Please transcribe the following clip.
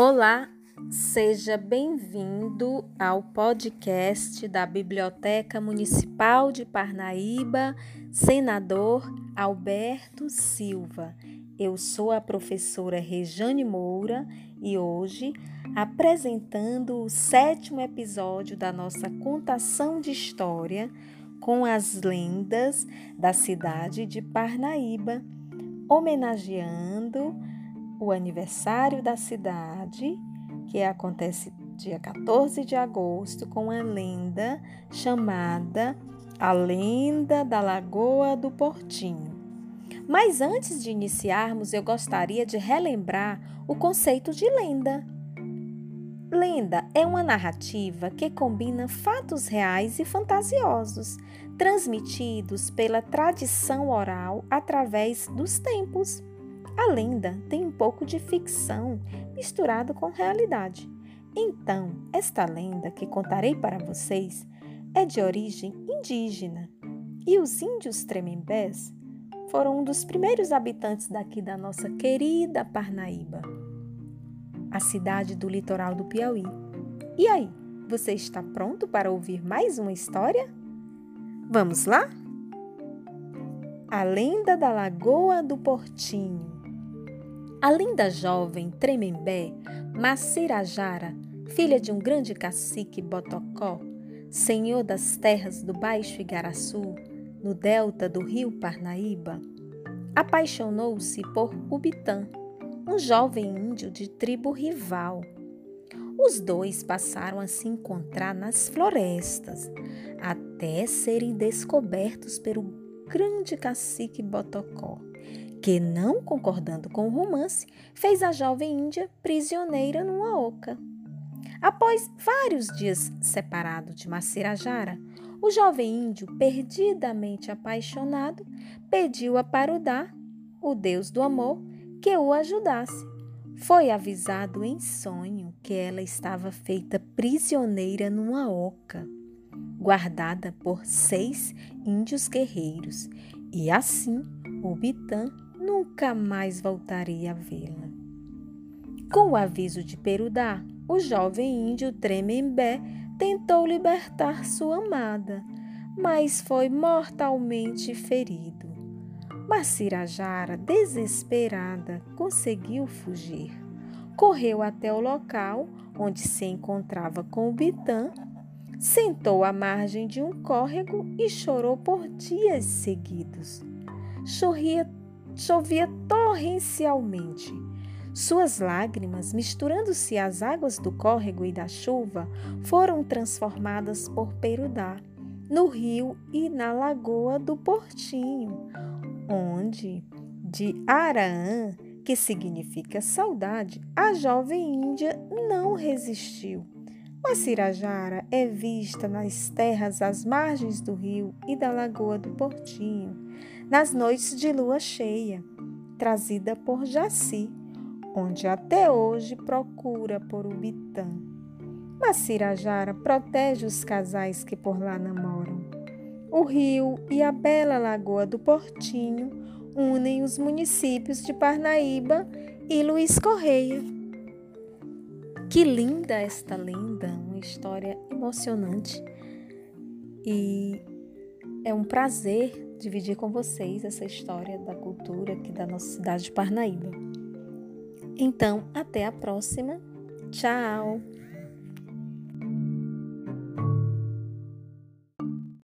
Olá, seja bem-vindo ao podcast da Biblioteca Municipal de Parnaíba, senador Alberto Silva. Eu sou a professora Rejane Moura e hoje apresentando o sétimo episódio da nossa contação de história com as lendas da cidade de Parnaíba, homenageando o aniversário da cidade, que acontece dia 14 de agosto, com a lenda chamada A Lenda da Lagoa do Portinho. Mas antes de iniciarmos, eu gostaria de relembrar o conceito de lenda. Lenda é uma narrativa que combina fatos reais e fantasiosos, transmitidos pela tradição oral através dos tempos. A lenda tem um pouco de ficção misturado com realidade. Então, esta lenda que contarei para vocês é de origem indígena e os índios tremembés foram um dos primeiros habitantes daqui da nossa querida Parnaíba, a cidade do litoral do Piauí. E aí, você está pronto para ouvir mais uma história? Vamos lá? A lenda da Lagoa do Portinho. A linda jovem Tremembé, Macirajara, filha de um grande cacique Botocó, senhor das terras do Baixo Igaraçu, no delta do rio Parnaíba, apaixonou-se por Ubitã, um jovem índio de tribo rival. Os dois passaram a se encontrar nas florestas, até serem descobertos pelo grande cacique Botocó que, não concordando com o romance, fez a jovem índia prisioneira numa oca. Após vários dias separado de Macirajara, o jovem índio, perdidamente apaixonado, pediu a Parudá, o deus do amor, que o ajudasse. Foi avisado em sonho que ela estava feita prisioneira numa oca, guardada por seis índios guerreiros, e assim o Bitã nunca mais voltaria a vê-la. Com o aviso de Perudá, o jovem índio Tremembé tentou libertar sua amada, mas foi mortalmente ferido. Macirajara, desesperada, conseguiu fugir. Correu até o local onde se encontrava com o Bitã, sentou à margem de um córrego e chorou por dias seguidos. Chorria chovia torrencialmente. Suas lágrimas, misturando-se às águas do córrego e da chuva, foram transformadas por Perudá, no rio e na lagoa do Portinho, onde, de Araã, que significa saudade, a jovem índia não resistiu. Macirajara é vista nas terras às margens do rio e da lagoa do Portinho nas noites de lua cheia, trazida por Jaci, onde até hoje procura por Ubitã. Mas Cirajara protege os casais que por lá namoram. O rio e a bela lagoa do Portinho unem os municípios de Parnaíba e Luiz Correia. Que linda esta lenda, uma história emocionante. E é um prazer dividir com vocês essa história da cultura aqui da nossa cidade de Parnaíba. Então, até a próxima. Tchau!